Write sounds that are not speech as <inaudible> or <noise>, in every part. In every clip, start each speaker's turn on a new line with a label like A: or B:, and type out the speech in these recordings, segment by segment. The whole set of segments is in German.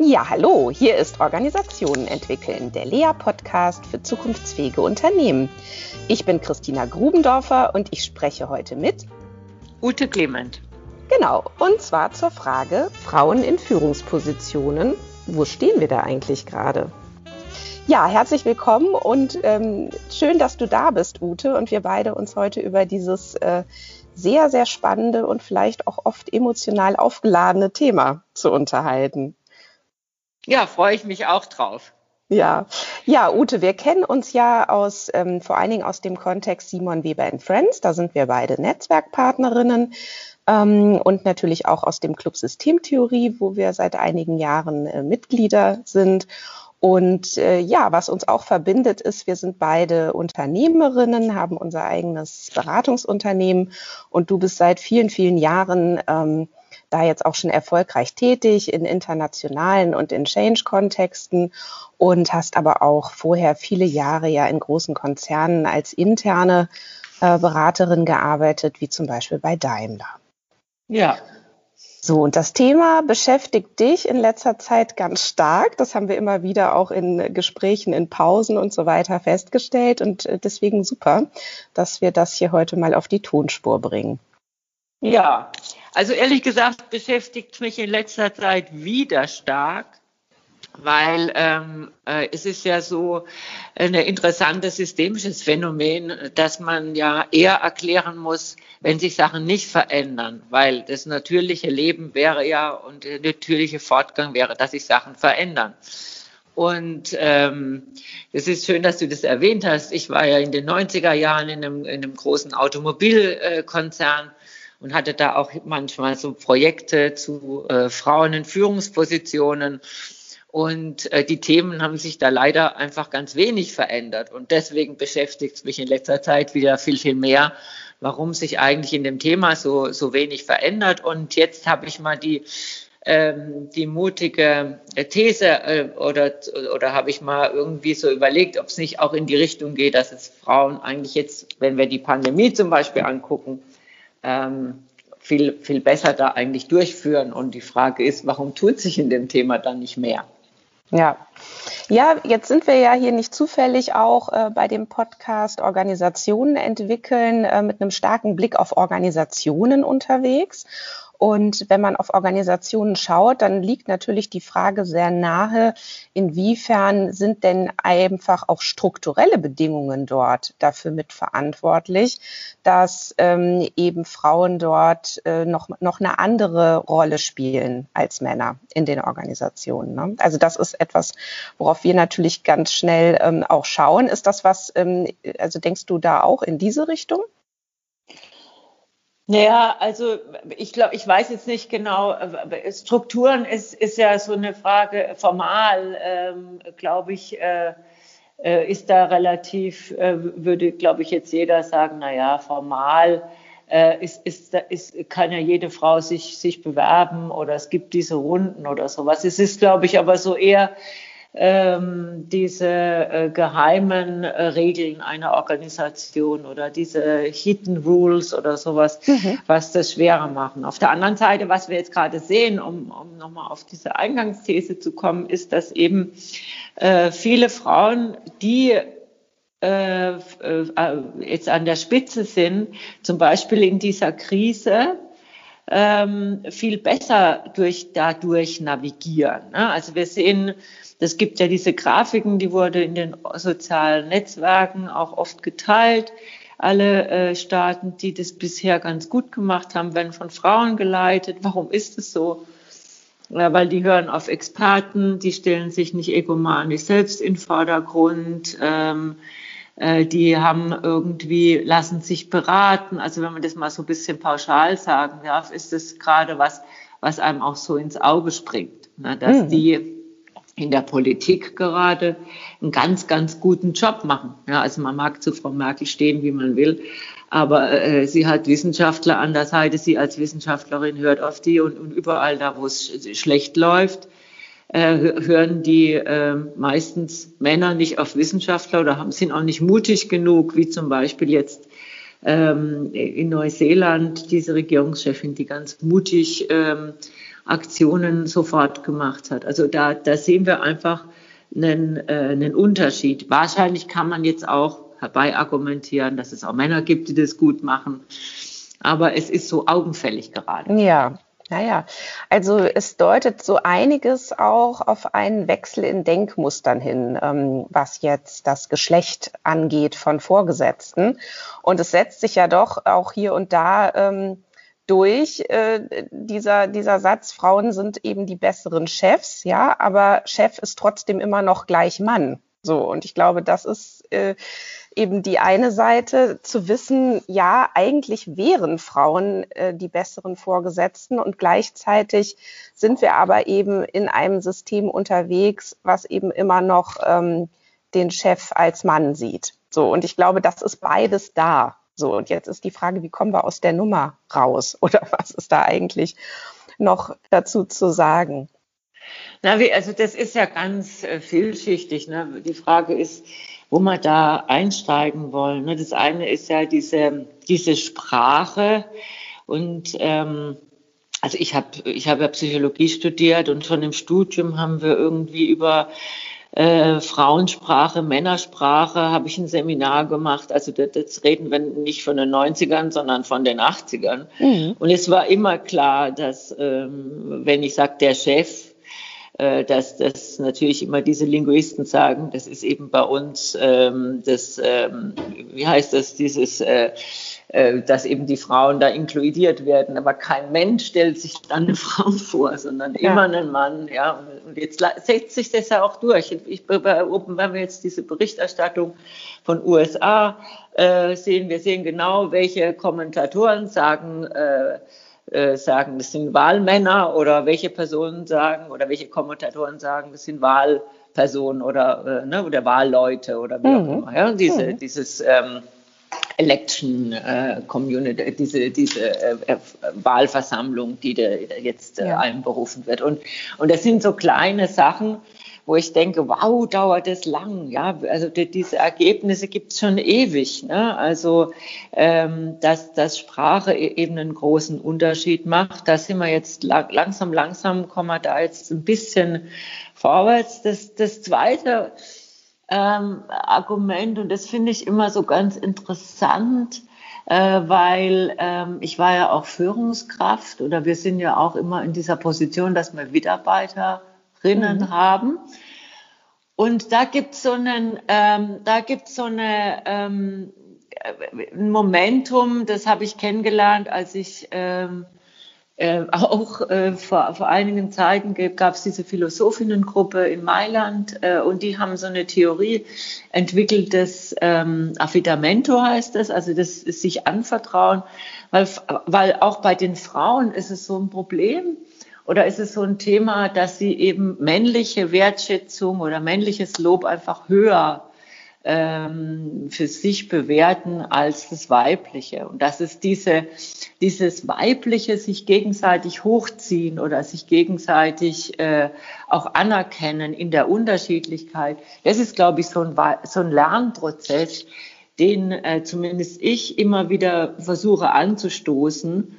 A: Ja, hallo, hier ist Organisationen entwickeln, der Lea-Podcast für zukunftsfähige Unternehmen. Ich bin Christina Grubendorfer und ich spreche heute mit
B: Ute Clement.
A: Genau, und zwar zur Frage Frauen in Führungspositionen. Wo stehen wir da eigentlich gerade? Ja, herzlich willkommen und ähm, schön, dass du da bist, Ute, und wir beide uns heute über dieses äh, sehr, sehr spannende und vielleicht auch oft emotional aufgeladene Thema zu unterhalten.
B: Ja, freue ich mich auch drauf.
A: Ja, ja, Ute, wir kennen uns ja aus ähm, vor allen Dingen aus dem Kontext Simon Weber and Friends. Da sind wir beide Netzwerkpartnerinnen ähm, und natürlich auch aus dem Club Systemtheorie, wo wir seit einigen Jahren äh, Mitglieder sind. Und äh, ja, was uns auch verbindet, ist, wir sind beide Unternehmerinnen, haben unser eigenes Beratungsunternehmen und du bist seit vielen, vielen Jahren ähm, da jetzt auch schon erfolgreich tätig in internationalen und in Change-Kontexten und hast aber auch vorher viele Jahre ja in großen Konzernen als interne äh, Beraterin gearbeitet, wie zum Beispiel bei Daimler.
B: Ja.
A: So, und das Thema beschäftigt dich in letzter Zeit ganz stark. Das haben wir immer wieder auch in Gesprächen, in Pausen und so weiter festgestellt. Und äh, deswegen super, dass wir das hier heute mal auf die Tonspur bringen.
B: Ja, also ehrlich gesagt beschäftigt mich in letzter Zeit wieder stark, weil ähm, äh, es ist ja so ein interessantes systemisches Phänomen, dass man ja eher erklären muss, wenn sich Sachen nicht verändern, weil das natürliche Leben wäre ja und der natürliche Fortgang wäre, dass sich Sachen verändern. Und ähm, es ist schön, dass du das erwähnt hast. Ich war ja in den 90er Jahren in einem, in einem großen Automobilkonzern und hatte da auch manchmal so Projekte zu äh, Frauen in Führungspositionen. Und äh, die Themen haben sich da leider einfach ganz wenig verändert. Und deswegen beschäftigt es mich in letzter Zeit wieder viel, viel mehr, warum sich eigentlich in dem Thema so, so wenig verändert. Und jetzt habe ich mal die, ähm, die mutige These äh, oder, oder habe ich mal irgendwie so überlegt, ob es nicht auch in die Richtung geht, dass es Frauen eigentlich jetzt, wenn wir die Pandemie zum Beispiel angucken, ähm, viel, viel besser da eigentlich durchführen. Und die Frage ist, warum tut sich in dem Thema dann nicht mehr?
A: Ja. Ja, jetzt sind wir ja hier nicht zufällig auch äh, bei dem Podcast Organisationen entwickeln äh, mit einem starken Blick auf Organisationen unterwegs. Und wenn man auf Organisationen schaut, dann liegt natürlich die Frage sehr nahe, inwiefern sind denn einfach auch strukturelle Bedingungen dort dafür mitverantwortlich, dass ähm, eben Frauen dort äh, noch, noch eine andere Rolle spielen als Männer in den Organisationen. Ne? Also das ist etwas, worauf wir natürlich ganz schnell ähm, auch schauen. Ist das was, ähm, also denkst du da auch in diese Richtung?
B: Naja, also ich glaube, ich weiß jetzt nicht genau, Strukturen ist, ist ja so eine Frage formal, ähm, glaube ich, äh, äh, ist da relativ, äh, würde, glaube ich, jetzt jeder sagen, naja, formal äh, ist, ist, ist, kann ja jede Frau sich, sich bewerben oder es gibt diese Runden oder sowas. Es ist, glaube ich, aber so eher ähm, diese äh, geheimen äh, Regeln einer Organisation oder diese Hidden Rules oder sowas, mhm. was das schwerer machen. Auf der anderen Seite, was wir jetzt gerade sehen, um, um nochmal auf diese Eingangsthese zu kommen, ist, dass eben äh, viele Frauen, die äh, äh, jetzt an der Spitze sind, zum Beispiel in dieser Krise, ähm, viel besser durch, dadurch navigieren. Ne? Also wir sehen, es gibt ja diese Grafiken, die wurde in den sozialen Netzwerken auch oft geteilt. Alle äh, Staaten, die das bisher ganz gut gemacht haben, werden von Frauen geleitet. Warum ist es so? Ja, weil die hören auf Experten, die stellen sich nicht egomanisch selbst in Vordergrund. Ähm, äh, die haben irgendwie, lassen sich beraten. Also wenn man das mal so ein bisschen pauschal sagen darf, ist das gerade was, was einem auch so ins Auge springt. Ne? Dass mhm. die in der Politik gerade einen ganz, ganz guten Job machen. Ja, also man mag zu Frau Merkel stehen, wie man will, aber äh, sie hat Wissenschaftler an der Seite. Sie als Wissenschaftlerin hört auf die und, und überall da, wo es schlecht läuft, äh, hören die äh, meistens Männer nicht auf Wissenschaftler oder haben, sind auch nicht mutig genug, wie zum Beispiel jetzt ähm, in Neuseeland diese Regierungschefin, die ganz mutig ähm, Aktionen sofort gemacht hat. Also da, da sehen wir einfach einen, äh, einen Unterschied. Wahrscheinlich kann man jetzt auch herbei argumentieren, dass es auch Männer gibt, die das gut machen. Aber es ist so augenfällig gerade.
A: Ja, naja, also es deutet so einiges auch auf einen Wechsel in Denkmustern hin, ähm, was jetzt das Geschlecht angeht von Vorgesetzten. Und es setzt sich ja doch auch hier und da ähm, durch äh, dieser, dieser Satz, Frauen sind eben die besseren Chefs, ja, aber Chef ist trotzdem immer noch gleich Mann. So, und ich glaube, das ist äh, eben die eine Seite, zu wissen, ja, eigentlich wären Frauen äh, die besseren Vorgesetzten und gleichzeitig sind wir aber eben in einem System unterwegs, was eben immer noch ähm, den Chef als Mann sieht. So, und ich glaube, das ist beides da. So, und jetzt ist die Frage, wie kommen wir aus der Nummer raus? <laughs> Oder was ist da eigentlich noch dazu zu sagen?
B: Na, wie, also das ist ja ganz äh, vielschichtig. Ne? Die Frage ist, wo wir da einsteigen wollen. Ne? Das eine ist ja diese, diese Sprache und ähm, also ich habe ich hab ja Psychologie studiert und schon im Studium haben wir irgendwie über äh, Frauensprache, Männersprache habe ich ein Seminar gemacht. Also das, das, reden wir nicht von den 90ern, sondern von den 80ern. Mhm. Und es war immer klar, dass ähm, wenn ich sage, der Chef, äh, dass das natürlich immer diese Linguisten sagen, das ist eben bei uns ähm, das, ähm, wie heißt das, dieses, äh, dass eben die Frauen da inkludiert werden, aber kein Mensch stellt sich dann <laughs> eine Frau vor, sondern ja. immer einen Mann, ja. Und jetzt setzt sich das ja auch durch. Ich, wenn wir jetzt diese Berichterstattung von USA äh, sehen, wir sehen genau, welche Kommentatoren sagen, äh, äh, sagen, das sind Wahlmänner oder welche Personen sagen oder welche Kommentatoren sagen, das sind Wahlpersonen oder, äh, ne, oder Wahlleute oder wie mhm. auch immer. Ja? Diese, mhm. Dieses ähm, Election äh, Community, diese, diese äh, äh Wahlversammlung, die da jetzt äh, ja. einberufen wird. Und, und das sind so kleine Sachen, wo ich denke, wow, dauert das lang. Ja, also die, diese Ergebnisse gibt es schon ewig. Ne? Also ähm, dass, dass Sprache e-, eben einen großen Unterschied macht. Da sind wir jetzt langsam, langsam kommen wir da jetzt ein bisschen vorwärts. Das, das zweite ähm, Argument, und das finde ich immer so ganz interessant, äh, weil ähm, ich war ja auch Führungskraft oder wir sind ja auch immer in dieser Position, dass wir Mitarbeiter Rinnen mhm. haben. Und da gibt es so einen, ähm, da gibt's so eine, ähm, ein Momentum, das habe ich kennengelernt, als ich ähm, äh, auch äh, vor, vor einigen Zeiten gab es diese Philosophinnengruppe in Mailand äh, und die haben so eine Theorie entwickelt, das ähm, Affidamento heißt das, also das ist sich anvertrauen, weil, weil auch bei den Frauen ist es so ein Problem, oder ist es so ein Thema, dass Sie eben männliche Wertschätzung oder männliches Lob einfach höher ähm, für sich bewerten als das Weibliche? Und dass es diese, dieses Weibliche sich gegenseitig hochziehen oder sich gegenseitig äh, auch anerkennen in der Unterschiedlichkeit, das ist, glaube ich, so ein, so ein Lernprozess, den äh, zumindest ich immer wieder versuche anzustoßen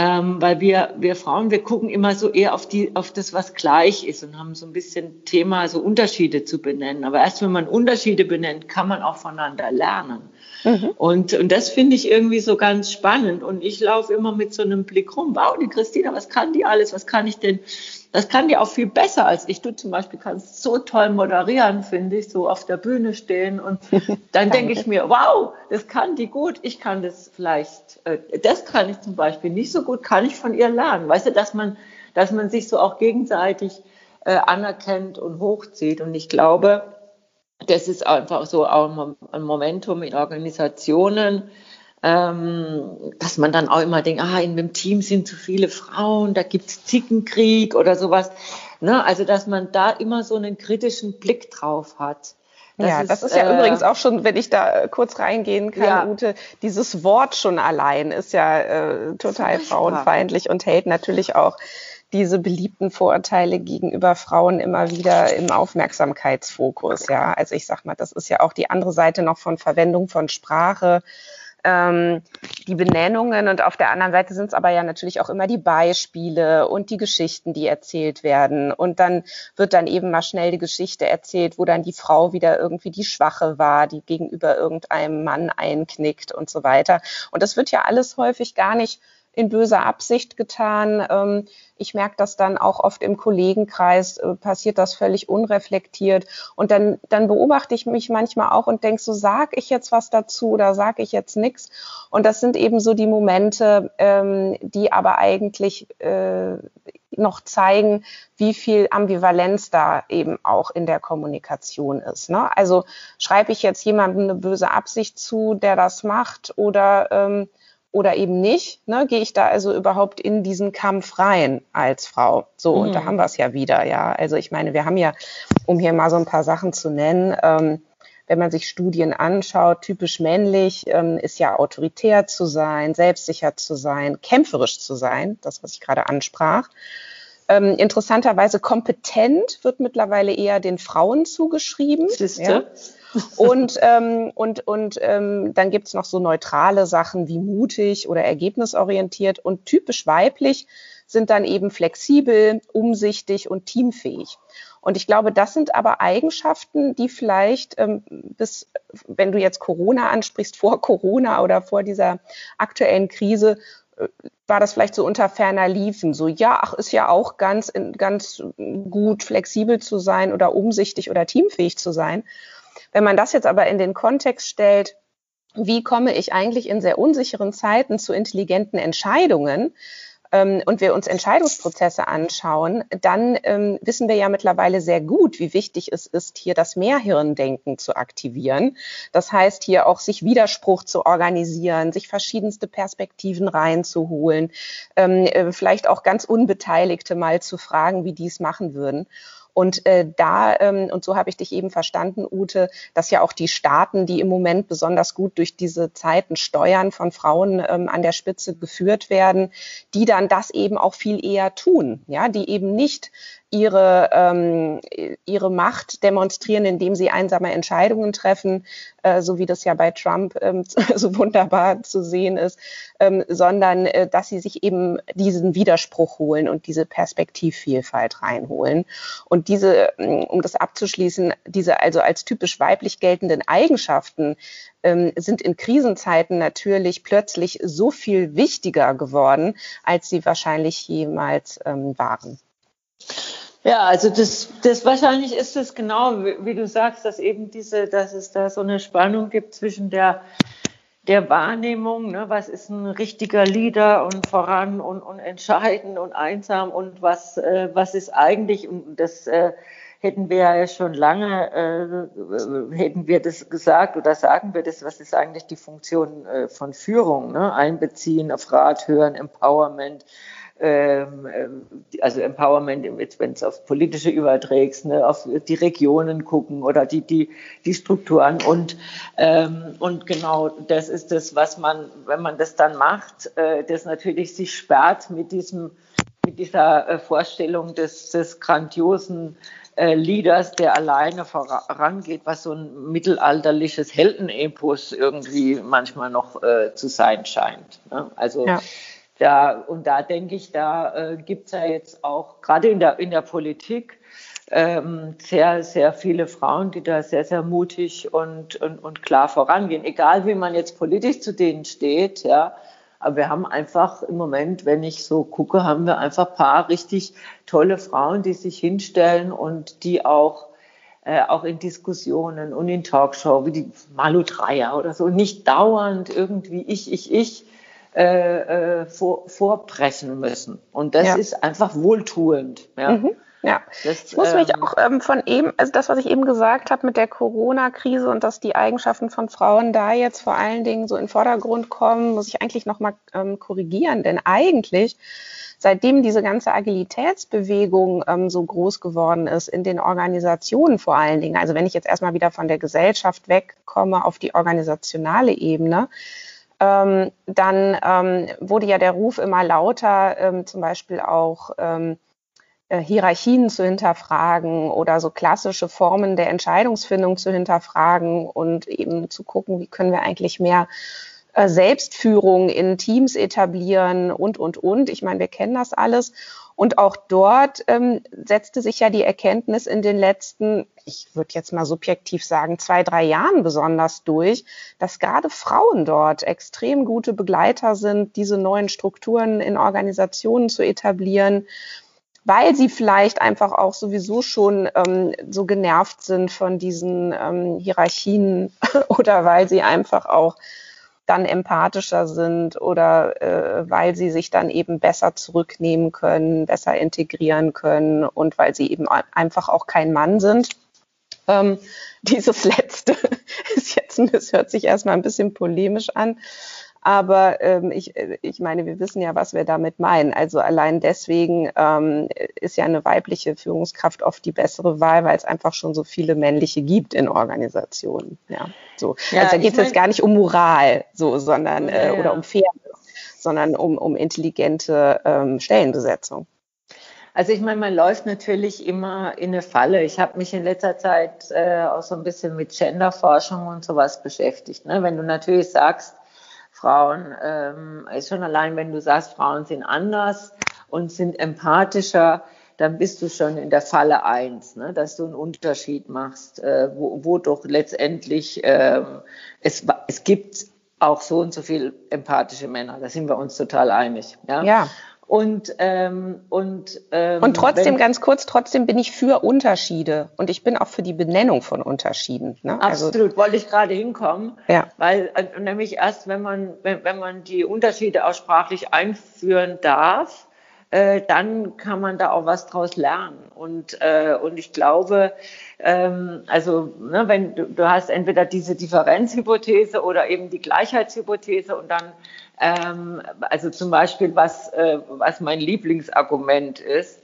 B: ähm, weil wir, wir Frauen, wir gucken immer so eher auf, die, auf das, was gleich ist und haben so ein bisschen Thema, so Unterschiede zu benennen. Aber erst wenn man Unterschiede benennt, kann man auch voneinander lernen. Mhm. Und, und das finde ich irgendwie so ganz spannend. Und ich laufe immer mit so einem Blick rum, wow, die Christina, was kann die alles? Was kann ich denn? Das kann die auch viel besser als ich. Du zum Beispiel kannst so toll moderieren, finde ich, so auf der Bühne stehen. Und <laughs> dann denke ich mir, wow, das kann die gut. Ich kann das vielleicht, äh, das kann ich zum Beispiel nicht so gut, kann ich von ihr lernen. Weißt du, dass man, dass man sich so auch gegenseitig äh, anerkennt und hochzieht. Und ich glaube, das ist einfach so auch ein Momentum in Organisationen, ähm, dass man dann auch immer denkt, ah, in dem Team sind zu viele Frauen, da gibt's Zickenkrieg oder sowas. Ne? Also, dass man da immer so einen kritischen Blick drauf hat.
A: Das ja, ist, das ist ja äh, übrigens auch schon, wenn ich da äh, kurz reingehen kann, ja. Ute, dieses Wort schon allein ist ja äh, total frauenfeindlich und hält natürlich auch diese beliebten Vorurteile gegenüber Frauen immer wieder im Aufmerksamkeitsfokus. Ja, also ich sag mal, das ist ja auch die andere Seite noch von Verwendung von Sprache ähm, die Benennungen und auf der anderen Seite sind es aber ja natürlich auch immer die Beispiele und die Geschichten, die erzählt werden. Und dann wird dann eben mal schnell die Geschichte erzählt, wo dann die Frau wieder irgendwie die Schwache war, die gegenüber irgendeinem Mann einknickt und so weiter. Und das wird ja alles häufig gar nicht in böser Absicht getan. Ähm, ich merke das dann auch oft im Kollegenkreis, äh, passiert das völlig unreflektiert. Und dann, dann beobachte ich mich manchmal auch und denke so, sag ich jetzt was dazu oder sage ich jetzt nichts? Und das sind eben so die Momente, ähm, die aber eigentlich äh, noch zeigen, wie viel Ambivalenz da eben auch in der Kommunikation ist. Ne? Also schreibe ich jetzt jemandem eine böse Absicht zu, der das macht, oder ähm, oder eben nicht, ne, gehe ich da also überhaupt in diesen Kampf rein als Frau. So, mhm. und da mhm. haben wir es ja wieder, ja. Also ich meine, wir haben ja, um hier mal so ein paar Sachen zu nennen, ähm, wenn man sich Studien anschaut, typisch männlich ähm, ist ja autoritär zu sein, selbstsicher zu sein, kämpferisch zu sein, das, was ich gerade ansprach. Ähm, interessanterweise kompetent wird mittlerweile eher den Frauen zugeschrieben. Siehste. Ja. Und, ähm, und, und ähm, dann gibt's noch so neutrale Sachen wie mutig oder ergebnisorientiert. Und typisch weiblich sind dann eben flexibel, umsichtig und teamfähig. Und ich glaube, das sind aber Eigenschaften, die vielleicht ähm, bis, wenn du jetzt Corona ansprichst, vor Corona oder vor dieser aktuellen Krise, äh, war das vielleicht so unter ferner Liefen. So, ja, ach, ist ja auch ganz, ganz gut, flexibel zu sein oder umsichtig oder teamfähig zu sein. Wenn man das jetzt aber in den Kontext stellt, wie komme ich eigentlich in sehr unsicheren Zeiten zu intelligenten Entscheidungen, ähm, und wir uns Entscheidungsprozesse anschauen, dann ähm, wissen wir ja mittlerweile sehr gut, wie wichtig es ist, hier das Mehrhirndenken zu aktivieren. Das heißt, hier auch sich Widerspruch zu organisieren, sich verschiedenste Perspektiven reinzuholen, ähm, äh, vielleicht auch ganz Unbeteiligte mal zu fragen, wie die es machen würden. Und äh, da, ähm, und so habe ich dich eben verstanden, Ute, dass ja auch die Staaten, die im Moment besonders gut durch diese Zeiten steuern, von Frauen ähm, an der Spitze geführt werden, die dann das eben auch viel eher tun, ja, die eben nicht ihre, ähm, ihre Macht demonstrieren, indem sie einsame Entscheidungen treffen, äh, so wie das ja bei Trump ähm, <laughs> so wunderbar zu sehen ist, ähm, sondern äh, dass sie sich eben diesen Widerspruch holen und diese Perspektivvielfalt reinholen. Und diese, ähm, um das abzuschließen, diese also als typisch weiblich geltenden Eigenschaften ähm, sind in Krisenzeiten natürlich plötzlich so viel wichtiger geworden, als sie wahrscheinlich jemals ähm, waren.
B: Ja, also das, das wahrscheinlich ist es genau, wie, wie, du sagst, dass eben diese, dass es da so eine Spannung gibt zwischen der der Wahrnehmung, ne, was ist ein richtiger Leader und voran und, und entscheidend und einsam und was, äh, was ist eigentlich, und das äh, hätten wir ja schon lange, äh, hätten wir das gesagt oder sagen wir das, was ist eigentlich die Funktion äh, von Führung, ne? einbeziehen, auf Rat hören, Empowerment, also Empowerment, wenn es auf politische überträgst, ne, auf die Regionen gucken oder die, die, die Strukturen und, ähm, und genau das ist das, was man, wenn man das dann macht, äh, das natürlich sich sperrt mit diesem, mit dieser äh, Vorstellung des, des grandiosen äh, Leaders, der alleine vorangeht, was so ein mittelalterliches Heldenepos irgendwie manchmal noch äh, zu sein scheint. Ne? Also ja. Da, und da denke ich, da äh, gibt es ja jetzt auch gerade in der, in der Politik ähm, sehr, sehr viele Frauen, die da sehr, sehr mutig und, und, und klar vorangehen. Egal wie man jetzt politisch zu denen steht, ja. Aber wir haben einfach im Moment, wenn ich so gucke, haben wir einfach paar richtig tolle Frauen, die sich hinstellen und die auch äh, auch in Diskussionen und in Talkshow, wie die Malu Dreier oder so, nicht dauernd irgendwie ich, ich, ich, äh, äh, vor, vorpressen müssen. Und das ja. ist einfach wohltuend. Ja. Mhm.
A: Ja, das, ich muss mich ähm, auch ähm, von eben, also das, was ich eben gesagt habe mit der Corona-Krise und dass die Eigenschaften von Frauen da jetzt vor allen Dingen so in den Vordergrund kommen, muss ich eigentlich nochmal ähm, korrigieren. Denn eigentlich, seitdem diese ganze Agilitätsbewegung ähm, so groß geworden ist, in den Organisationen vor allen Dingen, also wenn ich jetzt erstmal wieder von der Gesellschaft wegkomme auf die organisationale Ebene, ähm, dann ähm, wurde ja der Ruf immer lauter, ähm, zum Beispiel auch ähm, äh, Hierarchien zu hinterfragen oder so klassische Formen der Entscheidungsfindung zu hinterfragen und eben zu gucken, wie können wir eigentlich mehr äh, Selbstführung in Teams etablieren und, und, und. Ich meine, wir kennen das alles. Und auch dort ähm, setzte sich ja die Erkenntnis in den letzten, ich würde jetzt mal subjektiv sagen, zwei, drei Jahren besonders durch, dass gerade Frauen dort extrem gute Begleiter sind, diese neuen Strukturen in Organisationen zu etablieren weil sie vielleicht einfach auch sowieso schon ähm, so genervt sind von diesen ähm, Hierarchien <laughs> oder weil sie einfach auch dann empathischer sind oder äh, weil sie sich dann eben besser zurücknehmen können, besser integrieren können und weil sie eben einfach auch kein Mann sind. Ähm, <laughs> dieses letzte <laughs> ist jetzt, es hört sich erstmal ein bisschen polemisch an, aber ähm, ich, ich meine, wir wissen ja, was wir damit meinen. Also allein deswegen ähm, ist ja eine weibliche Führungskraft oft die bessere Wahl, weil es einfach schon so viele männliche gibt in Organisationen. Ja, so. Ja, also da geht es jetzt gar nicht um Moral, so, sondern ja, äh, oder um Fairness, sondern um, um intelligente ähm, Stellenbesetzung.
B: Also ich meine, man läuft natürlich immer in eine Falle. Ich habe mich in letzter Zeit äh, auch so ein bisschen mit Genderforschung und sowas beschäftigt. Ne? Wenn du natürlich sagst, Frauen, ähm, schon allein, wenn du sagst, Frauen sind anders und sind empathischer, dann bist du schon in der Falle eins, ne, dass du einen Unterschied machst, äh, wo, wo doch letztendlich ähm, es, es gibt auch so und so viel empathische Männer. Da sind wir uns total einig. Ja.
A: ja.
B: Und, ähm, und, ähm,
A: und trotzdem, wenn, ganz kurz, trotzdem bin ich für Unterschiede und ich bin auch für die Benennung von Unterschieden.
B: Ne? Also Absolut, also, wollte ich gerade hinkommen, ja. weil äh, nämlich erst, wenn man, wenn, wenn man die Unterschiede auch sprachlich einführen darf, äh, dann kann man da auch was draus lernen. Und, äh, und ich glaube, ähm, also ne, wenn du, du hast entweder diese Differenzhypothese oder eben die Gleichheitshypothese und dann ähm, also zum Beispiel, was, äh, was mein Lieblingsargument ist,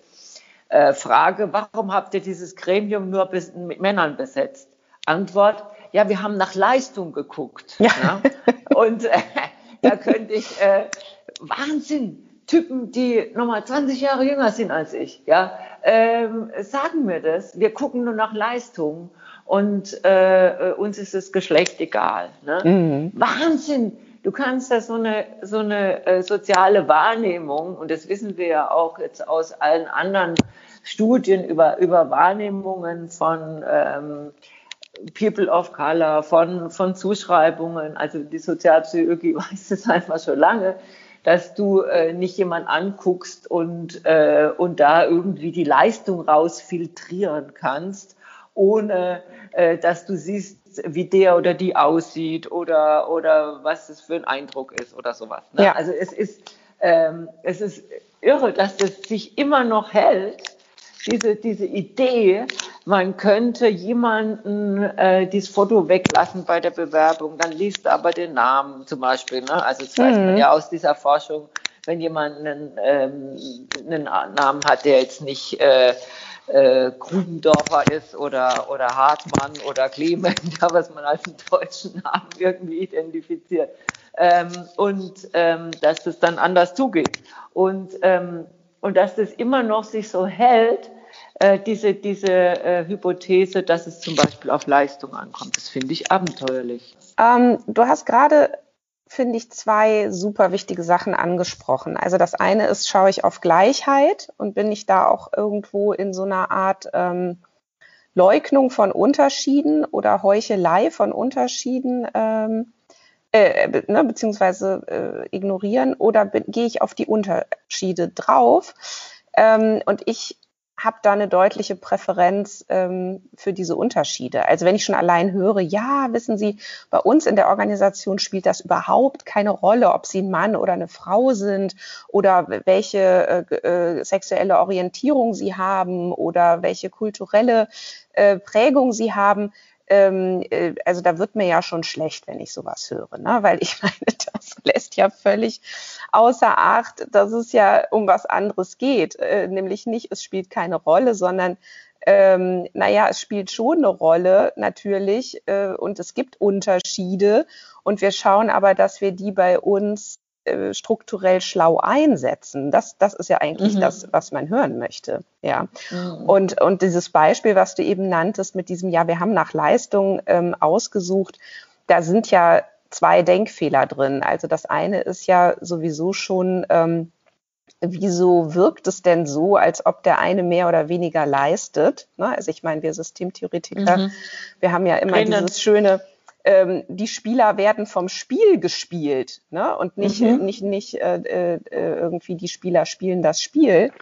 B: äh, Frage, warum habt ihr dieses Gremium nur bis, mit Männern besetzt? Antwort, ja, wir haben nach Leistung geguckt. Ja. Ne? Und äh, da könnte ich, äh, Wahnsinn, Typen, die nochmal 20 Jahre jünger sind als ich, ja, ähm, sagen mir das. Wir gucken nur nach Leistung und äh, uns ist das Geschlecht egal. Ne? Mhm. Wahnsinn, Du kannst da so eine, so eine äh, soziale Wahrnehmung, und das wissen wir ja auch jetzt aus allen anderen Studien über, über Wahrnehmungen von ähm, People of Color, von, von Zuschreibungen, also die Sozialpsychologie <laughs> weiß es einfach schon lange, dass du äh, nicht jemand anguckst und, äh, und da irgendwie die Leistung rausfiltrieren kannst, ohne äh, dass du siehst, wie der oder die aussieht oder, oder was es für ein Eindruck ist oder sowas. Ne? Ja. Also es ist, ähm, es ist irre, dass das sich immer noch hält, diese, diese Idee, man könnte jemanden äh, dieses Foto weglassen bei der Bewerbung, dann liest er aber den Namen zum Beispiel. Ne? Also das mhm. weiß man mhm. ja aus dieser Forschung, wenn jemand einen, ähm, einen Namen hat, der jetzt nicht äh, äh, Grubendorfer ist oder, oder Hartmann oder Clement, <laughs> was man als einen deutschen Namen irgendwie identifiziert. Ähm, und ähm, dass das dann anders zugeht. Und, ähm, und dass das immer noch sich so hält, äh, diese, diese äh, Hypothese, dass es zum Beispiel auf Leistung ankommt. Das finde ich abenteuerlich.
A: Ähm, du hast gerade finde ich, zwei super wichtige Sachen angesprochen. Also das eine ist, schaue ich auf Gleichheit und bin ich da auch irgendwo in so einer Art ähm, Leugnung von Unterschieden oder Heuchelei von Unterschieden, ähm, äh, ne, beziehungsweise äh, ignorieren oder gehe ich auf die Unterschiede drauf? Ähm, und ich habe da eine deutliche Präferenz ähm, für diese Unterschiede. Also wenn ich schon allein höre, ja, wissen Sie, bei uns in der Organisation spielt das überhaupt keine Rolle, ob Sie ein Mann oder eine Frau sind oder welche äh, äh, sexuelle Orientierung Sie haben oder welche kulturelle äh, Prägung Sie haben. Ähm, äh, also da wird mir ja schon schlecht, wenn ich sowas höre, ne? weil ich <laughs> meine, das lässt ja völlig außer Acht, dass es ja um was anderes geht, äh, nämlich nicht, es spielt keine Rolle, sondern ähm, naja, es spielt schon eine Rolle natürlich äh, und es gibt Unterschiede und wir schauen aber, dass wir die bei uns äh, strukturell schlau einsetzen. Das, das ist ja eigentlich mhm. das, was man hören möchte. Ja. Mhm. Und, und dieses Beispiel, was du eben nanntest mit diesem, ja, wir haben nach Leistung ähm, ausgesucht, da sind ja zwei Denkfehler drin. Also das eine ist ja sowieso schon, ähm, wieso wirkt es denn so, als ob der eine mehr oder weniger leistet? Ne? Also ich meine, wir Systemtheoretiker, mhm. wir haben ja immer Kennen. dieses schöne, ähm, die Spieler werden vom Spiel gespielt ne? und nicht, mhm. nicht, nicht äh, äh, irgendwie die Spieler spielen das Spiel.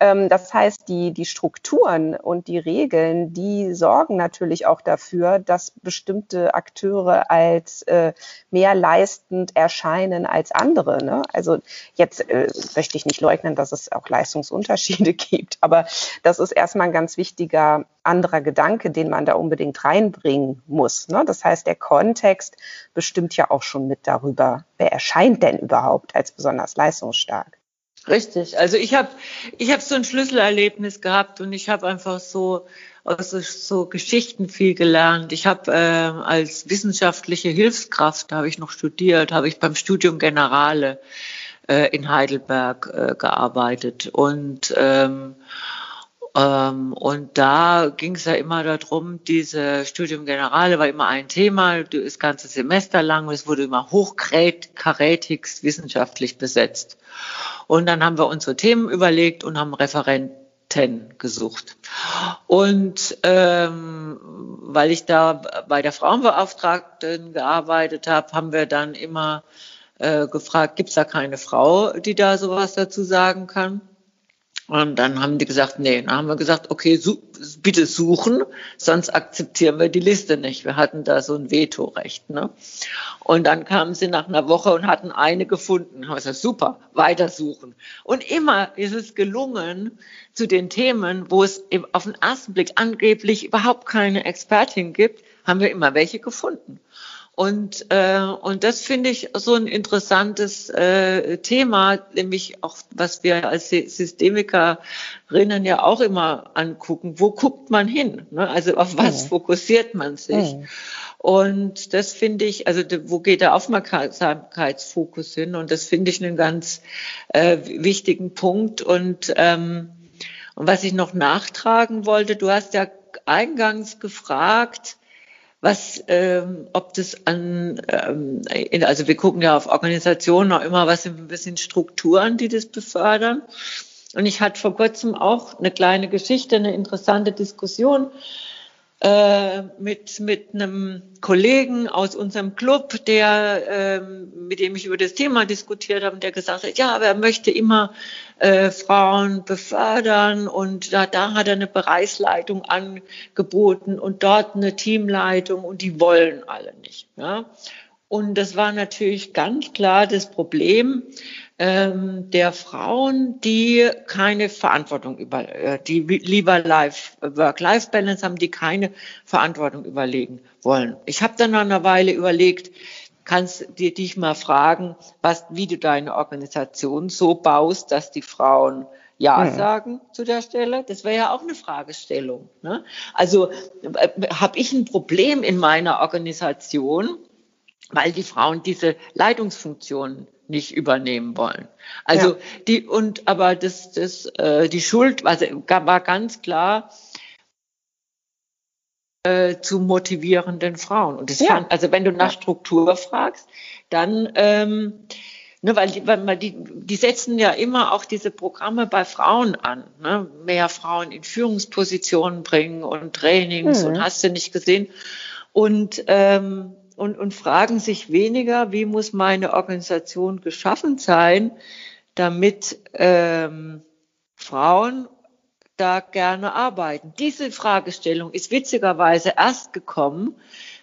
A: Ähm, das heißt, die, die Strukturen und die Regeln, die sorgen natürlich auch dafür, dass bestimmte Akteure als äh, mehr leistend erscheinen als andere. Ne? Also jetzt äh, möchte ich nicht leugnen, dass es auch Leistungsunterschiede <laughs> gibt, aber das ist erstmal ein ganz wichtiger anderer Gedanke, den man da unbedingt reinbringen muss. Ne? Das heißt, der Kontext bestimmt ja auch schon mit darüber, wer erscheint denn überhaupt als besonders leistungsstark.
B: Richtig. Also ich habe ich hab so ein Schlüsselerlebnis gehabt und ich habe einfach so aus so Geschichten viel gelernt. Ich habe äh, als wissenschaftliche Hilfskraft, da habe ich noch studiert, habe ich beim Studium Generale äh, in Heidelberg äh, gearbeitet und ähm, und da ging es ja immer darum, diese Studium Generale war immer ein Thema, das ganze Semester lang, es wurde immer hochkarätigst wissenschaftlich besetzt. Und dann haben wir unsere Themen überlegt und haben Referenten gesucht. Und ähm, weil ich da bei der Frauenbeauftragten gearbeitet habe, haben wir dann immer äh, gefragt, gibt es da keine Frau, die da sowas dazu sagen kann? Und dann haben die gesagt, nee. Dann haben wir gesagt, okay, su bitte suchen, sonst akzeptieren wir die Liste nicht. Wir hatten da so ein Vetorecht. Ne? Und dann kamen sie nach einer Woche und hatten eine gefunden. Haben gesagt, super, weitersuchen. Und immer ist es gelungen, zu den Themen, wo es auf den ersten Blick angeblich überhaupt keine Expertin gibt, haben wir immer welche gefunden. Und, äh, und das finde ich so ein interessantes äh, Thema, nämlich auch, was wir als Systemikerinnen ja auch immer angucken. Wo guckt man hin? Ne? Also auf was mhm. fokussiert man sich? Mhm. Und das finde ich, also wo geht der Aufmerksamkeitsfokus hin? Und das finde ich einen ganz äh, wichtigen Punkt. Und, ähm, und was ich noch nachtragen wollte, du hast ja eingangs gefragt, was, ähm, ob das an, ähm, also wir gucken ja auf Organisationen auch immer, was sind ein bisschen Strukturen, die das befördern. Und ich hatte vor kurzem auch eine kleine Geschichte, eine interessante Diskussion äh, mit, mit einem Kollegen aus unserem Club, der, äh, mit dem ich über das Thema diskutiert habe, der gesagt hat, ja, aber er möchte immer äh, Frauen befördern und da, da hat er eine Bereichsleitung angeboten und dort eine Teamleitung und die wollen alle nicht. Ja? Und das war natürlich ganz klar das Problem, ähm, der Frauen, die keine Verantwortung über, äh, die lieber Life, Work-Life-Balance haben, die keine Verantwortung überlegen wollen. Ich habe dann nach einer Weile überlegt, kannst dir dich mal fragen, was, wie du deine Organisation so baust, dass die Frauen ja hm. sagen zu der Stelle. Das wäre ja auch eine Fragestellung. Ne? Also äh, habe ich ein Problem in meiner Organisation, weil die Frauen diese Leitungsfunktionen nicht übernehmen wollen. Also ja. die und aber das das äh, die Schuld also war ganz klar äh, zu motivierenden Frauen und das ja. fand, also wenn du nach Struktur fragst, dann ähm, Ne, weil, weil die, die setzen ja immer auch diese Programme bei Frauen an. Ne? Mehr Frauen in Führungspositionen bringen und Trainings mhm. und hast du nicht gesehen. Und ähm, und, und fragen sich weniger, wie muss meine Organisation geschaffen sein, damit ähm, Frauen da gerne arbeiten. Diese Fragestellung ist witzigerweise erst gekommen,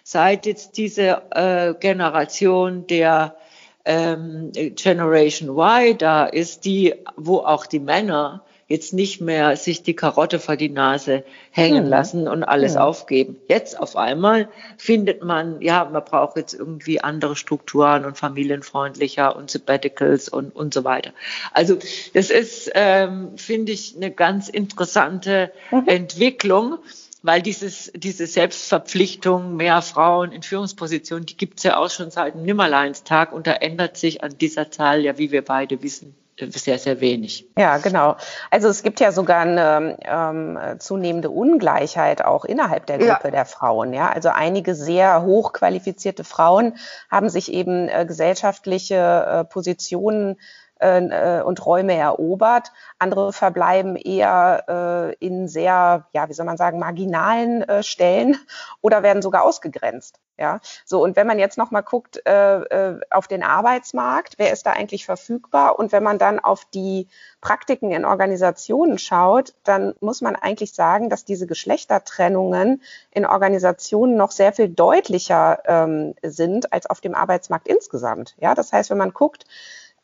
B: seit jetzt diese äh, Generation der ähm, Generation Y da ist, die, wo auch die Männer jetzt nicht mehr sich die Karotte vor die Nase hängen mhm. lassen und alles mhm. aufgeben. Jetzt auf einmal findet man, ja, man braucht jetzt irgendwie andere Strukturen und familienfreundlicher und Sabbaticals und, und so weiter. Also das ist, ähm, finde ich, eine ganz interessante mhm. Entwicklung weil dieses, diese Selbstverpflichtung, mehr Frauen in Führungspositionen, die gibt es ja auch schon seit dem Nimmerleinstag und da ändert sich an dieser Zahl ja, wie wir beide wissen, sehr, sehr wenig.
A: Ja, genau. Also es gibt ja sogar eine ähm, zunehmende Ungleichheit auch innerhalb der Gruppe ja. der Frauen. Ja, also einige sehr hochqualifizierte Frauen haben sich eben äh, gesellschaftliche äh, Positionen äh, und Räume erobert. Andere verbleiben eher äh, in sehr, ja, wie soll man sagen, marginalen äh, Stellen oder werden sogar ausgegrenzt. Ja, so und wenn man jetzt noch mal guckt äh, äh, auf den Arbeitsmarkt, wer ist da eigentlich verfügbar? Und wenn man dann auf die Praktiken in Organisationen schaut, dann muss man eigentlich sagen, dass diese Geschlechtertrennungen in Organisationen noch sehr viel deutlicher ähm, sind als auf dem Arbeitsmarkt insgesamt. Ja, das heißt, wenn man guckt,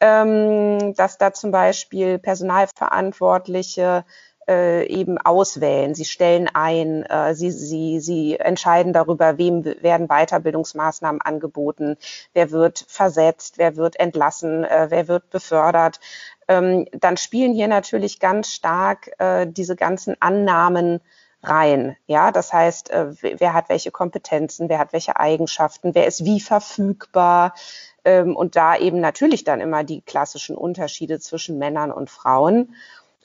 A: ähm, dass da zum Beispiel Personalverantwortliche äh, eben auswählen. Sie stellen ein, äh, sie, sie, sie entscheiden darüber, wem werden Weiterbildungsmaßnahmen angeboten, wer wird versetzt, wer wird entlassen, äh, wer wird befördert. Ähm, dann spielen hier natürlich ganz stark äh, diese ganzen Annahmen rein. Ja, das heißt, äh, wer hat welche Kompetenzen, wer hat welche Eigenschaften, wer ist wie verfügbar, ähm, und da eben natürlich dann immer die klassischen Unterschiede zwischen Männern und Frauen.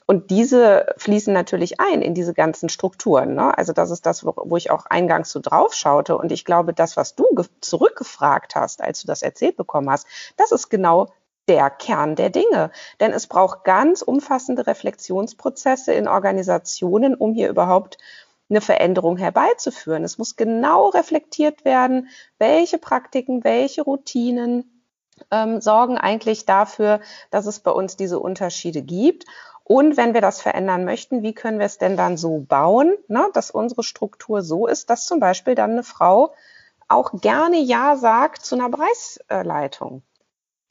A: Und diese fließen natürlich ein in diese ganzen Strukturen. Ne? Also das ist das, wo, wo ich auch eingangs so drauf schaute. Und ich glaube, das, was du zurückgefragt hast, als du das erzählt bekommen hast, das ist genau der Kern der Dinge. Denn es braucht ganz umfassende Reflexionsprozesse in Organisationen, um hier überhaupt eine Veränderung herbeizuführen. Es muss genau reflektiert werden, welche Praktiken, welche Routinen ähm, sorgen eigentlich dafür, dass es bei uns diese Unterschiede gibt. Und wenn wir das verändern möchten, wie können wir es denn dann so bauen, ne, dass unsere Struktur so ist, dass zum Beispiel dann eine Frau auch gerne Ja sagt zu einer Preisleitung.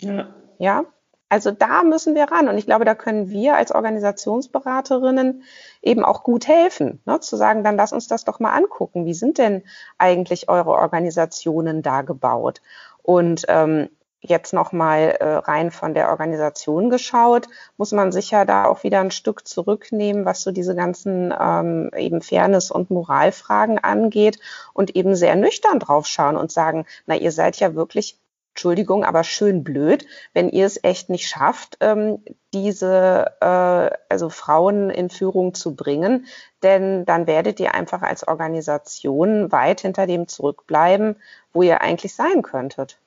A: Ja. ja. Also da müssen wir ran. Und ich glaube, da können wir als Organisationsberaterinnen eben auch gut helfen, ne? zu sagen, dann lass uns das doch mal angucken. Wie sind denn eigentlich eure Organisationen da gebaut? Und ähm, jetzt nochmal äh, rein von der Organisation geschaut, muss man sicher da auch wieder ein Stück zurücknehmen, was so diese ganzen ähm, eben Fairness- und Moralfragen angeht und eben sehr nüchtern drauf schauen und sagen, na, ihr seid ja wirklich Entschuldigung, aber schön blöd, wenn ihr es echt nicht schafft, ähm, diese äh, also Frauen in Führung zu bringen, denn dann werdet ihr einfach als Organisation weit hinter dem zurückbleiben, wo ihr eigentlich sein könntet.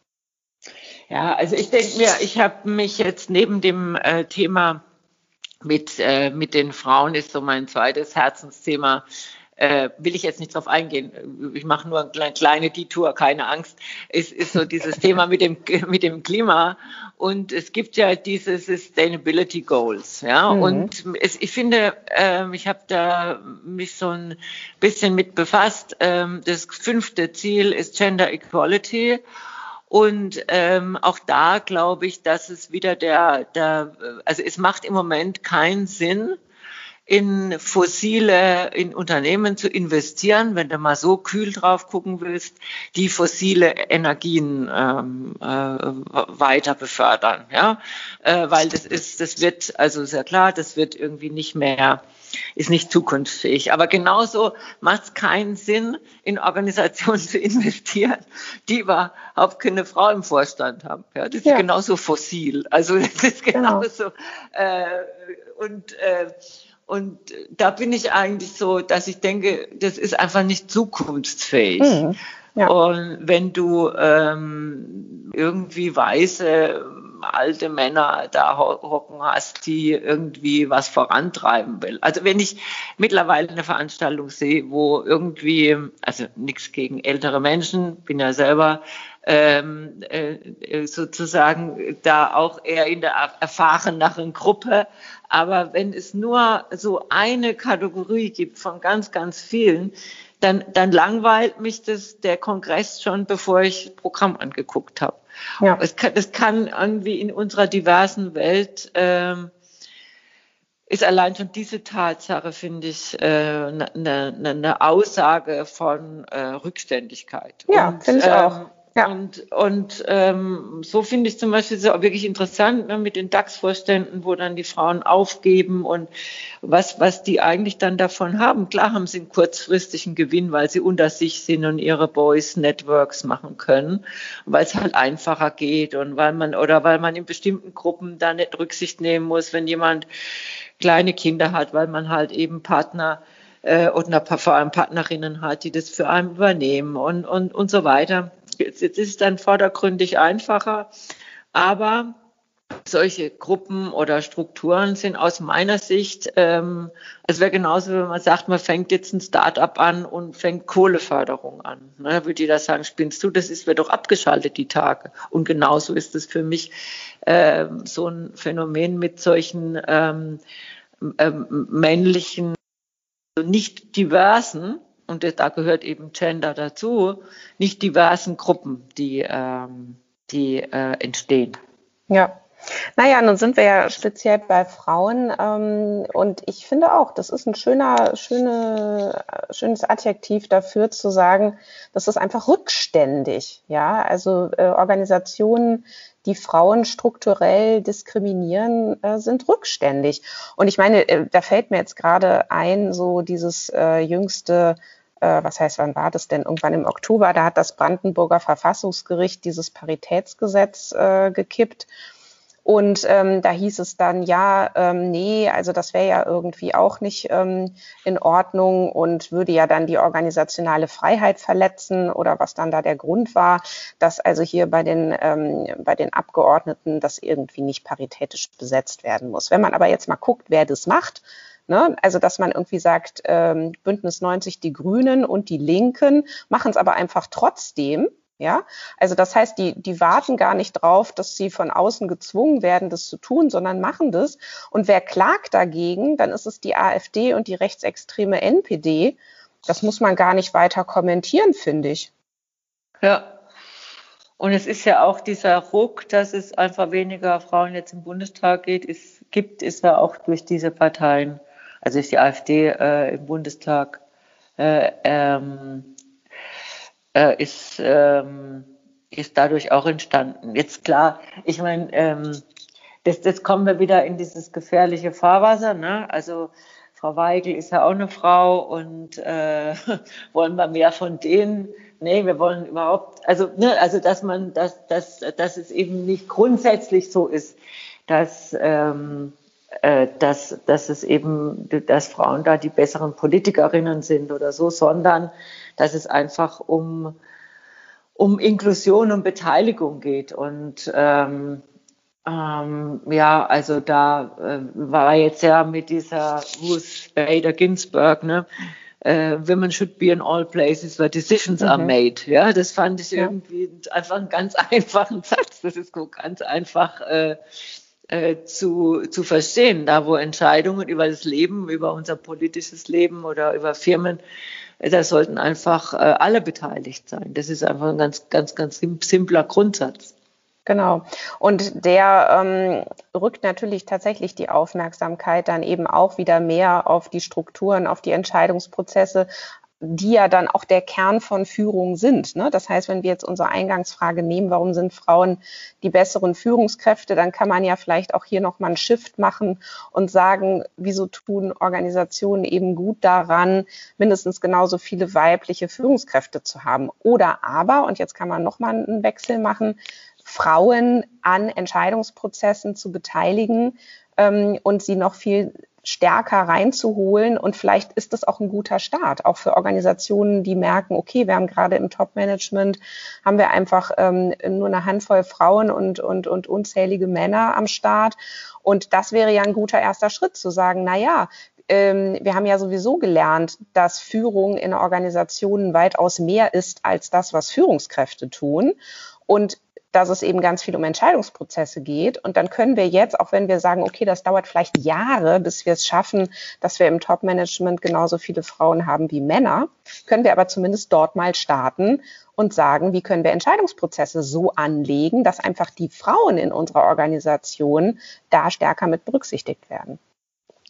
B: Ja, also ich denke mir, ich habe mich jetzt neben dem äh, Thema mit, äh, mit den Frauen ist so mein zweites Herzensthema äh, will ich jetzt nicht drauf eingehen. Ich mache nur eine kleine Detour, keine Angst. Es ist so dieses <laughs> Thema mit dem, mit dem Klima. Und es gibt ja diese Sustainability Goals. Ja, mhm. und es, ich finde, äh, ich habe da mich so ein bisschen mit befasst. Ähm, das fünfte Ziel ist Gender Equality. Und ähm, auch da glaube ich, dass es wieder der, der, also es macht im Moment keinen Sinn, in fossile, in Unternehmen zu investieren, wenn du mal so kühl drauf gucken willst, die fossile Energien ähm, äh, weiter befördern, ja, äh, weil das ist, das wird, also sehr klar, das wird irgendwie nicht mehr, ist nicht zukunftsfähig. Aber genauso macht es keinen Sinn, in Organisationen <laughs> zu investieren, die überhaupt keine Frau im Vorstand haben. Ja, das ja. ist genauso fossil. Also das ist genau. genauso genau. äh, und äh, und da bin ich eigentlich so, dass ich denke, das ist einfach nicht zukunftsfähig. Mhm. Ja. Und wenn du ähm, irgendwie weiße alte Männer da hocken hast, die irgendwie was vorantreiben will. Also wenn ich mittlerweile eine Veranstaltung sehe, wo irgendwie, also nichts gegen ältere Menschen, bin ja selber ähm, äh, sozusagen da auch eher in der erfahreneren Gruppe. Aber wenn es nur so eine Kategorie gibt von ganz, ganz vielen, dann, dann langweilt mich das der Kongress schon, bevor ich Programm angeguckt habe. Ja. Es kann, das kann irgendwie in unserer diversen Welt ähm, ist allein schon diese Tatsache, finde ich, eine äh, ne, ne, ne Aussage von äh, Rückständigkeit.
A: Ja, finde ich ähm, auch.
B: Ja. Und, und ähm, so finde ich zum Beispiel so wirklich interessant ne, mit den DAX-Vorständen, wo dann die Frauen aufgeben und was, was die eigentlich dann davon haben. Klar haben sie einen kurzfristigen Gewinn, weil sie unter sich sind und ihre Boys-Networks machen können, weil es halt einfacher geht und weil man oder weil man in bestimmten Gruppen da nicht Rücksicht nehmen muss, wenn jemand kleine Kinder hat, weil man halt eben Partner äh, oder vor allem Partnerinnen hat, die das für einen übernehmen und, und, und so weiter. Jetzt, ist es dann vordergründig einfacher, aber solche Gruppen oder Strukturen sind aus meiner Sicht, ähm, es wäre genauso, wenn man sagt, man fängt jetzt ein Start-up an und fängt Kohleförderung an. Ne, würde jeder sagen, spinnst du, das ist wird doch abgeschaltet die Tage. Und genauso ist es für mich ähm, so ein Phänomen mit solchen ähm, ähm, männlichen, nicht diversen und da gehört eben Gender dazu, nicht diversen Gruppen, die, ähm, die äh, entstehen.
A: Ja. Naja, nun sind wir ja speziell bei Frauen ähm, und ich finde auch, das ist ein schöner, schöne, schönes Adjektiv dafür zu sagen, das ist einfach rückständig. Ja, also äh, Organisationen, die Frauen strukturell diskriminieren, äh, sind rückständig. Und ich meine, äh, da fällt mir jetzt gerade ein, so dieses äh, jüngste äh, was heißt, wann war das denn? Irgendwann im Oktober, da hat das Brandenburger Verfassungsgericht dieses Paritätsgesetz äh, gekippt. Und ähm, da hieß es dann, ja, ähm, nee, also das wäre ja irgendwie auch nicht ähm, in Ordnung und würde ja dann die organisationale Freiheit verletzen oder was dann da der Grund war, dass also hier bei den, ähm, bei den Abgeordneten das irgendwie nicht paritätisch besetzt werden muss. Wenn man aber jetzt mal guckt, wer das macht, Ne? Also, dass man irgendwie sagt, ähm, Bündnis 90, die Grünen und die Linken machen es aber einfach trotzdem. Ja, also das heißt, die, die warten gar nicht drauf, dass sie von außen gezwungen werden, das zu tun, sondern machen das. Und wer klagt dagegen, dann ist es die AfD und die rechtsextreme NPD. Das muss man gar nicht weiter kommentieren, finde ich.
B: Ja. Und es ist ja auch dieser Ruck, dass es einfach weniger Frauen jetzt im Bundestag geht, ist, gibt, ist ja auch durch diese Parteien also ist die AfD äh, im Bundestag äh, ähm, äh, ist, ähm, ist dadurch auch entstanden. Jetzt klar, ich meine, ähm, das, jetzt kommen wir wieder in dieses gefährliche Fahrwasser. Ne? Also Frau Weigel ist ja auch eine Frau und äh, <laughs> wollen wir mehr von denen? Nee, wir wollen überhaupt, also, ne, also dass man, dass, dass, dass es eben nicht grundsätzlich so ist, dass ähm, äh, dass, dass es eben, dass Frauen da die besseren Politikerinnen sind oder so, sondern dass es einfach um, um Inklusion und Beteiligung geht. Und ähm, ähm, ja, also da äh, war jetzt ja mit dieser Ruth Bader Ginsburg, ne? Uh, women should be in all places where decisions mhm. are made. Ja, das fand ich irgendwie einfach einen ganz <laughs> einfachen Satz. Das ist so ganz einfach äh, äh, zu, zu verstehen, da wo Entscheidungen über das Leben, über unser politisches Leben oder über Firmen, äh, da sollten einfach äh, alle beteiligt sein. Das ist einfach ein ganz, ganz, ganz simpler Grundsatz.
A: Genau. Und der ähm, rückt natürlich tatsächlich die Aufmerksamkeit dann eben auch wieder mehr auf die Strukturen, auf die Entscheidungsprozesse, die ja dann auch der Kern von Führung sind. Ne? Das heißt, wenn wir jetzt unsere Eingangsfrage nehmen, warum sind Frauen die besseren Führungskräfte, dann kann man ja vielleicht auch hier nochmal einen Shift machen und sagen, wieso tun Organisationen eben gut daran, mindestens genauso viele weibliche Führungskräfte zu haben. Oder aber, und jetzt kann man nochmal einen Wechsel machen, Frauen an Entscheidungsprozessen zu beteiligen ähm, und sie noch viel stärker reinzuholen. Und vielleicht ist das auch ein guter Start, auch für Organisationen, die merken, okay, wir haben gerade im Top-Management, haben wir einfach ähm, nur eine Handvoll Frauen und, und, und unzählige Männer am Start. Und das wäre ja ein guter erster Schritt, zu sagen, na ja, ähm, wir haben ja sowieso gelernt, dass Führung in Organisationen weitaus mehr ist als das, was Führungskräfte tun. Und dass es eben ganz viel um Entscheidungsprozesse geht. Und dann können wir jetzt, auch wenn wir sagen, okay, das dauert vielleicht Jahre, bis wir es schaffen, dass wir im Top-Management genauso viele Frauen haben wie Männer, können wir aber zumindest dort mal starten und sagen, wie können wir Entscheidungsprozesse so anlegen, dass einfach die Frauen in unserer Organisation da stärker mit berücksichtigt werden.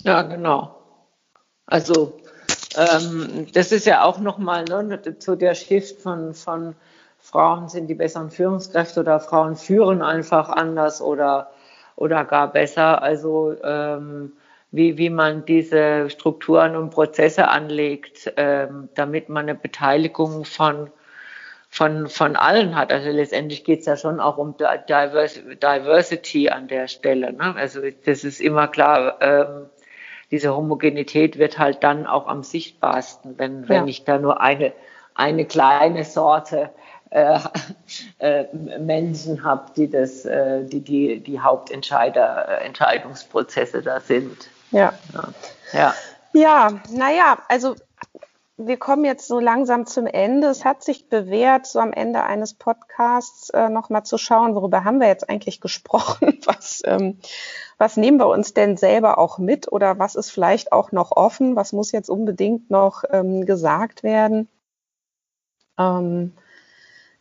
B: Ja, genau. Also ähm, das ist ja auch nochmal ne, zu der Shift von, von Frauen sind die besseren Führungskräfte oder Frauen führen einfach anders oder, oder gar besser. Also ähm, wie, wie man diese Strukturen und Prozesse anlegt, ähm, damit man eine Beteiligung von, von, von allen hat. Also letztendlich geht es ja schon auch um Diversity an der Stelle. Ne? Also das ist immer klar, ähm, diese Homogenität wird halt dann auch am sichtbarsten, wenn, wenn ja. ich da nur eine, eine kleine Sorte äh, äh, Menschen habe, die das, äh, die, die, die Hauptentscheider, äh, Entscheidungsprozesse da sind.
A: Ja. Ja, ja naja, also wir kommen jetzt so langsam zum Ende. Es hat sich bewährt, so am Ende eines Podcasts äh, nochmal zu schauen, worüber haben wir jetzt eigentlich gesprochen? <laughs> Was, ähm, was nehmen wir uns denn selber auch mit oder was ist vielleicht auch noch offen? Was muss jetzt unbedingt noch ähm, gesagt werden? Ähm,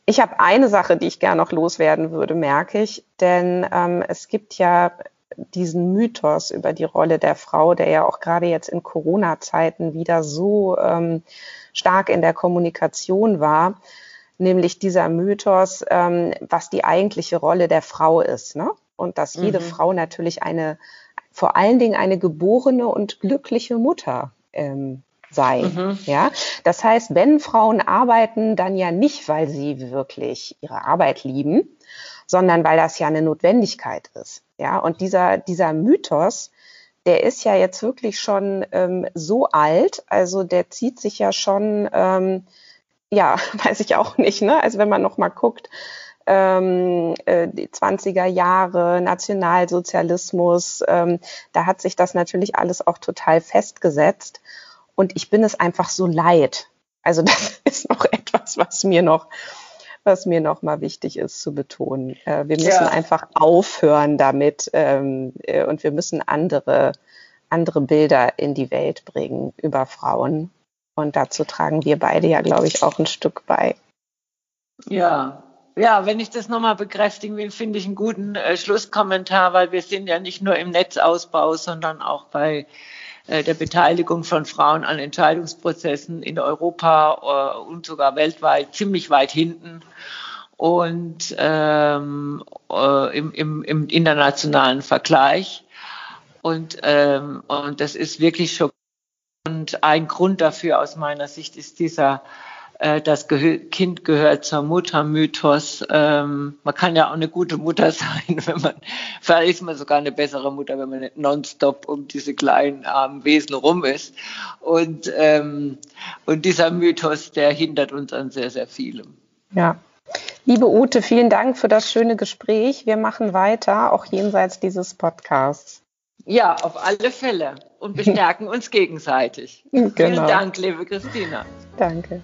A: ich habe eine Sache, die ich gerne noch loswerden würde, merke ich, denn ähm, es gibt ja diesen Mythos über die Rolle der Frau, der ja auch gerade jetzt in Corona-Zeiten wieder so ähm, stark in der Kommunikation war, nämlich dieser Mythos, ähm, was die eigentliche Rolle der Frau ist. Ne? Und dass jede mhm. Frau natürlich eine, vor allen Dingen eine geborene und glückliche Mutter ähm, sei. Mhm. Ja, das heißt, wenn Frauen arbeiten, dann ja nicht, weil sie wirklich ihre Arbeit lieben, sondern weil das ja eine Notwendigkeit ist. Ja, und dieser, dieser Mythos, der ist ja jetzt wirklich schon ähm, so alt, also der zieht sich ja schon, ähm, ja, <laughs> weiß ich auch nicht, ne? Also wenn man noch mal guckt, ähm, äh, die 20er Jahre, Nationalsozialismus, ähm, da hat sich das natürlich alles auch total festgesetzt. Und ich bin es einfach so leid. Also <laughs> das ist noch etwas, was mir noch was mir nochmal wichtig ist zu betonen. Äh, wir müssen ja. einfach aufhören damit ähm, äh, und wir müssen andere, andere Bilder in die Welt bringen über Frauen. Und dazu tragen wir beide ja, glaube ich, auch ein Stück bei.
B: Ja, ja, wenn ich das nochmal bekräftigen will, finde ich einen guten äh, Schlusskommentar, weil wir sind ja nicht nur im Netzausbau, sondern auch bei der Beteiligung von Frauen an Entscheidungsprozessen in Europa äh, und sogar weltweit ziemlich weit hinten und ähm, äh, im, im, im internationalen Vergleich. Und, ähm, und das ist wirklich schon und ein Grund dafür aus meiner Sicht ist dieser äh, das Gehö Kind gehört zur Mutter Mythos. Ähm, man kann ja auch eine gute Mutter <laughs> sein, wenn man, vielleicht ist man sogar eine bessere Mutter, wenn man nicht nonstop um diese kleinen armen Wesen rum ist. Und, ähm, und dieser Mythos, der hindert uns an sehr, sehr vielem.
A: Ja. Liebe Ute, vielen Dank für das schöne Gespräch. Wir machen weiter, auch jenseits dieses Podcasts.
B: Ja, auf alle Fälle. Und <laughs> bestärken uns gegenseitig. Genau. Vielen Dank, liebe Christina.
A: Danke.